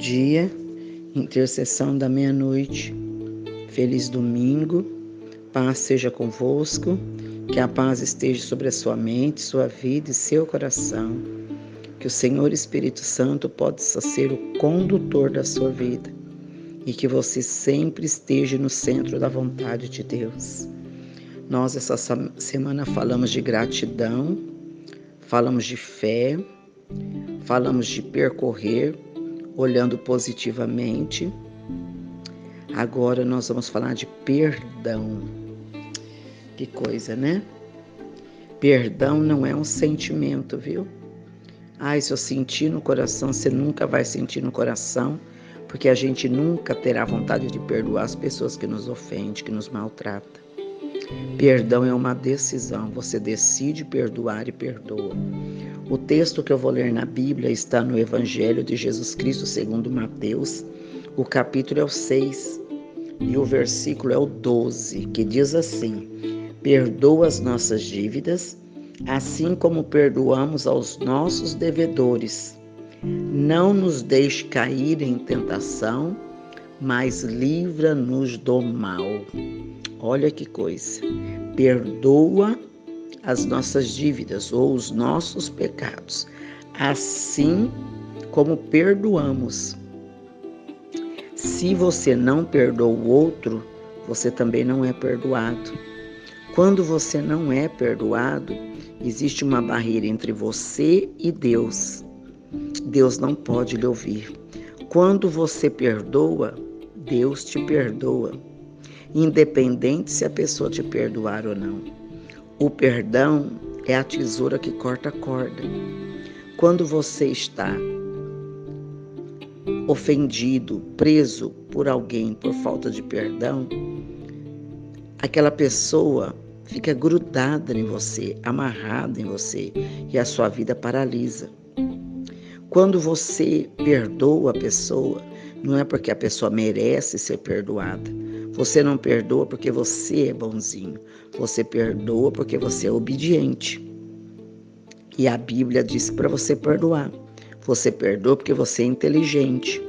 dia, intercessão da meia-noite. Feliz domingo, paz seja convosco, que a paz esteja sobre a sua mente, sua vida e seu coração. Que o Senhor Espírito Santo possa ser o condutor da sua vida e que você sempre esteja no centro da vontade de Deus. Nós, essa semana, falamos de gratidão, falamos de fé, falamos de percorrer olhando positivamente. Agora nós vamos falar de perdão. Que coisa, né? Perdão não é um sentimento, viu? Ai, se eu sentir no coração, você nunca vai sentir no coração, porque a gente nunca terá vontade de perdoar as pessoas que nos ofendem, que nos maltratam. Perdão é uma decisão, você decide perdoar e perdoa. O texto que eu vou ler na Bíblia está no Evangelho de Jesus Cristo segundo Mateus. O capítulo é o 6 e o versículo é o 12, que diz assim: Perdoa as nossas dívidas, assim como perdoamos aos nossos devedores. Não nos deixe cair em tentação, mas livra-nos do mal. Olha que coisa. Perdoa as nossas dívidas ou os nossos pecados, assim como perdoamos. Se você não perdoa o outro, você também não é perdoado. Quando você não é perdoado, existe uma barreira entre você e Deus. Deus não pode lhe ouvir. Quando você perdoa, Deus te perdoa, independente se a pessoa te perdoar ou não. O perdão é a tesoura que corta a corda. Quando você está ofendido, preso por alguém por falta de perdão, aquela pessoa fica grudada em você, amarrada em você e a sua vida paralisa. Quando você perdoa a pessoa, não é porque a pessoa merece ser perdoada, você não perdoa porque você é bonzinho. Você perdoa porque você é obediente. E a Bíblia diz para você perdoar. Você perdoa porque você é inteligente.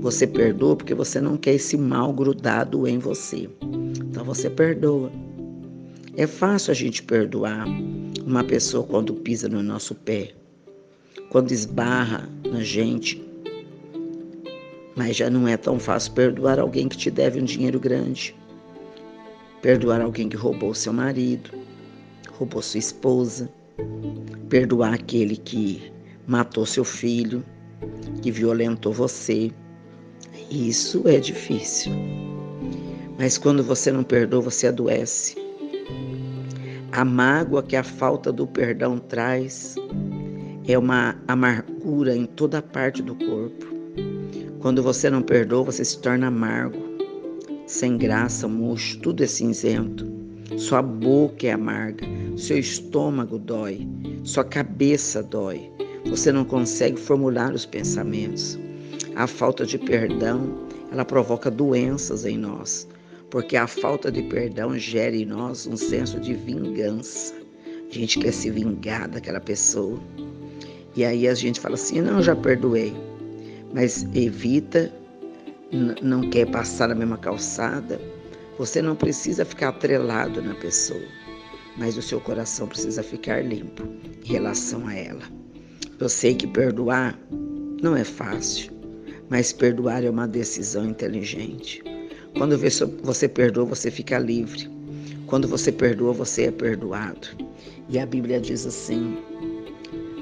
Você perdoa porque você não quer esse mal grudado em você. Então você perdoa. É fácil a gente perdoar uma pessoa quando pisa no nosso pé, quando esbarra na gente, mas já não é tão fácil perdoar alguém que te deve um dinheiro grande, perdoar alguém que roubou seu marido, roubou sua esposa, perdoar aquele que matou seu filho, que violentou você. Isso é difícil. Mas quando você não perdoa, você adoece. A mágoa que a falta do perdão traz é uma amargura em toda parte do corpo. Quando você não perdoa, você se torna amargo, sem graça, murcho, tudo é cinzento. Sua boca é amarga, seu estômago dói, sua cabeça dói. Você não consegue formular os pensamentos. A falta de perdão, ela provoca doenças em nós, porque a falta de perdão gera em nós um senso de vingança. A gente quer se vingar daquela pessoa. E aí a gente fala assim: não, já perdoei mas evita, não quer passar na mesma calçada, você não precisa ficar atrelado na pessoa, mas o seu coração precisa ficar limpo em relação a ela. Eu sei que perdoar não é fácil, mas perdoar é uma decisão inteligente. Quando você perdoa, você fica livre. Quando você perdoa, você é perdoado. E a Bíblia diz assim: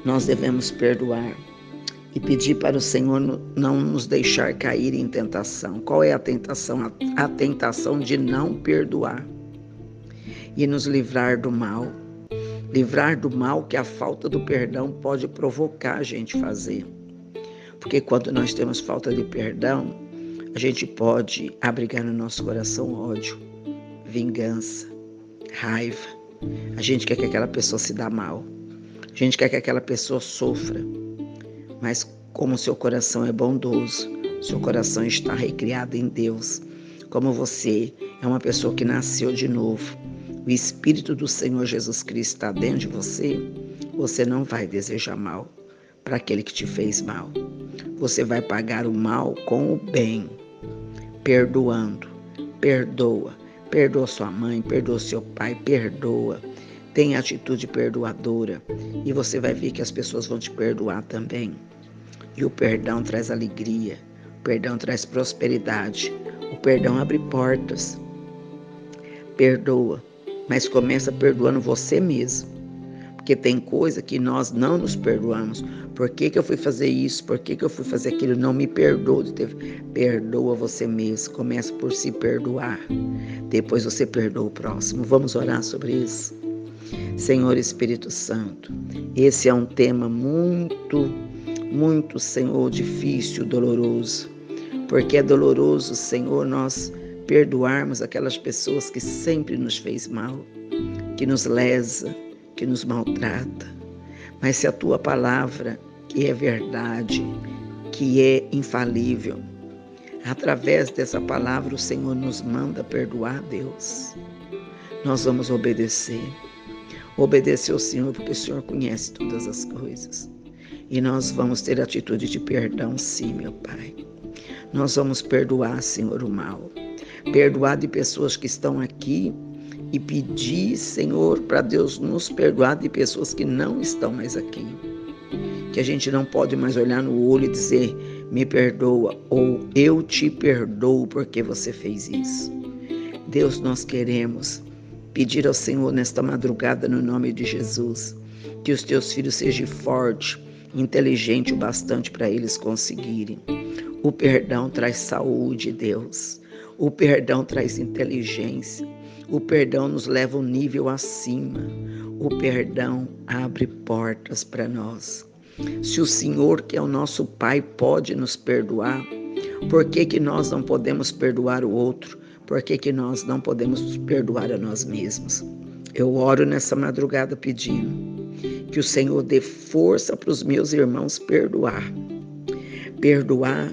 nós devemos perdoar e pedir para o Senhor não nos deixar cair em tentação. Qual é a tentação? A tentação de não perdoar e nos livrar do mal. Livrar do mal que a falta do perdão pode provocar a gente fazer. Porque quando nós temos falta de perdão, a gente pode abrigar no nosso coração ódio, vingança, raiva. A gente quer que aquela pessoa se dá mal. A gente quer que aquela pessoa sofra. Mas como seu coração é bondoso, seu coração está recriado em Deus, como você é uma pessoa que nasceu de novo, o Espírito do Senhor Jesus Cristo está dentro de você, você não vai desejar mal para aquele que te fez mal. você vai pagar o mal com o bem, perdoando. Perdoa. Perdoa sua mãe, perdoa seu pai, perdoa. Tenha atitude perdoadora e você vai ver que as pessoas vão te perdoar também. E o perdão traz alegria, o perdão traz prosperidade, o perdão abre portas. Perdoa, mas começa perdoando você mesmo. Porque tem coisa que nós não nos perdoamos. Por que, que eu fui fazer isso? Por que, que eu fui fazer aquilo? Não me perdoa. Perdoa você mesmo. Começa por se perdoar. Depois você perdoa o próximo. Vamos orar sobre isso. Senhor Espírito Santo, esse é um tema muito, muito, Senhor, difícil, doloroso. Porque é doloroso, Senhor, nós perdoarmos aquelas pessoas que sempre nos fez mal, que nos lesa, que nos maltrata. Mas se a tua palavra, que é verdade, que é infalível, através dessa palavra o Senhor nos manda perdoar, Deus. Nós vamos obedecer. Obedecer ao Senhor, porque o Senhor conhece todas as coisas. E nós vamos ter atitude de perdão, sim, meu Pai. Nós vamos perdoar, Senhor, o mal. Perdoar de pessoas que estão aqui e pedir, Senhor, para Deus nos perdoar de pessoas que não estão mais aqui. Que a gente não pode mais olhar no olho e dizer, me perdoa, ou eu te perdoo porque você fez isso. Deus, nós queremos pedir ao Senhor nesta madrugada, no nome de Jesus, que os teus filhos sejam fortes, inteligentes o bastante para eles conseguirem. O perdão traz saúde, Deus. O perdão traz inteligência. O perdão nos leva um nível acima. O perdão abre portas para nós. Se o Senhor, que é o nosso Pai, pode nos perdoar, por que, que nós não podemos perdoar o outro? Por que, que nós não podemos perdoar a nós mesmos? Eu oro nessa madrugada pedindo que o Senhor dê força para os meus irmãos perdoar. Perdoar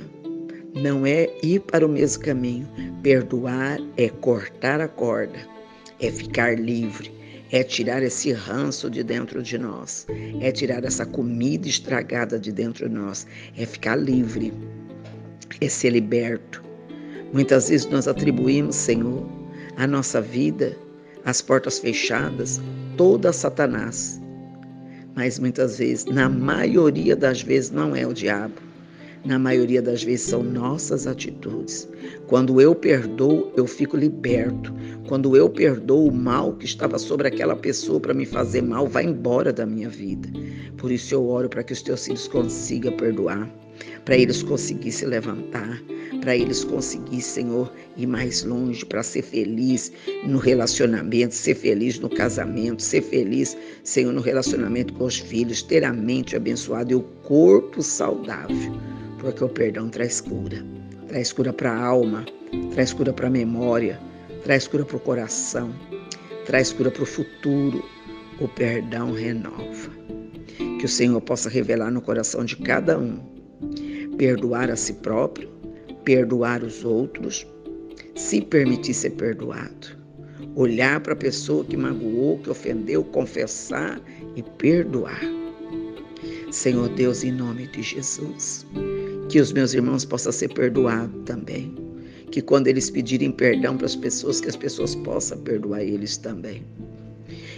não é ir para o mesmo caminho. Perdoar é cortar a corda, é ficar livre, é tirar esse ranço de dentro de nós, é tirar essa comida estragada de dentro de nós, é ficar livre, é ser liberto. Muitas vezes nós atribuímos, Senhor, a nossa vida, as portas fechadas, toda a Satanás. Mas muitas vezes, na maioria das vezes, não é o diabo. Na maioria das vezes são nossas atitudes. Quando eu perdoo, eu fico liberto. Quando eu perdoo o mal que estava sobre aquela pessoa para me fazer mal, vai embora da minha vida. Por isso eu oro para que os teus filhos consigam perdoar, para eles conseguirem se levantar, para eles conseguirem, Senhor, ir mais longe, para ser feliz no relacionamento, ser feliz no casamento, ser feliz, Senhor, no relacionamento com os filhos, ter a mente abençoada e o corpo saudável, porque o perdão traz cura. Traz cura para a alma, traz cura para a memória, traz cura para o coração, traz cura para o futuro. O perdão renova. Que o Senhor possa revelar no coração de cada um, perdoar a si próprio perdoar os outros, se permitir ser perdoado, olhar para a pessoa que magoou, que ofendeu, confessar e perdoar. Senhor Deus, em nome de Jesus, que os meus irmãos possam ser perdoados também. Que quando eles pedirem perdão para as pessoas, que as pessoas possam perdoar eles também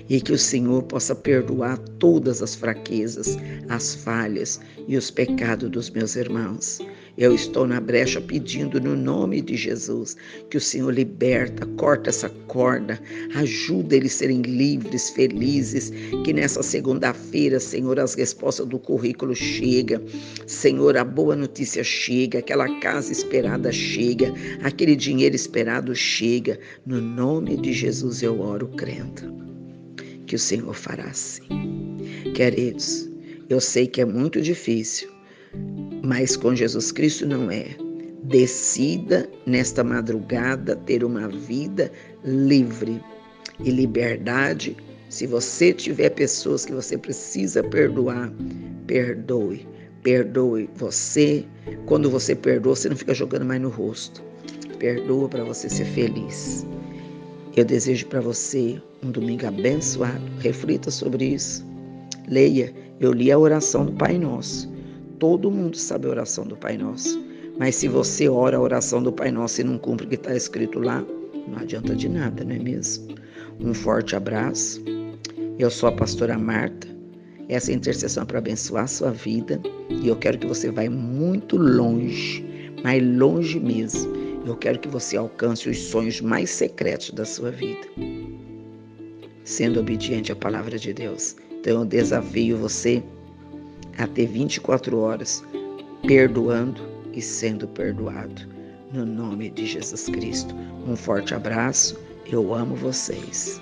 e que o Senhor possa perdoar todas as fraquezas, as falhas e os pecados dos meus irmãos. Eu estou na brecha pedindo no nome de Jesus que o Senhor liberta, corta essa corda, ajuda eles a serem livres, felizes, que nessa segunda-feira, Senhor, as respostas do currículo chega. Senhor, a boa notícia chega, aquela casa esperada chega, aquele dinheiro esperado chega. No nome de Jesus eu oro crendo que o Senhor fará assim. Queridos, eu sei que é muito difícil, mas com Jesus Cristo não é. Decida nesta madrugada ter uma vida livre e liberdade. Se você tiver pessoas que você precisa perdoar, perdoe. Perdoe você. Quando você perdoa, você não fica jogando mais no rosto. Perdoa para você ser feliz. Eu desejo para você um domingo abençoado. Reflita sobre isso. Leia. Eu li a oração do Pai Nosso todo mundo sabe a oração do Pai Nosso. Mas se você ora a oração do Pai Nosso e não cumpre o que está escrito lá, não adianta de nada, não é mesmo? Um forte abraço. Eu sou a pastora Marta. Essa é intercessão é para abençoar a sua vida. E eu quero que você vá muito longe, mais longe mesmo. Eu quero que você alcance os sonhos mais secretos da sua vida. Sendo obediente à palavra de Deus. Então eu desafio você a ter 24 horas perdoando e sendo perdoado. No nome de Jesus Cristo. Um forte abraço. Eu amo vocês.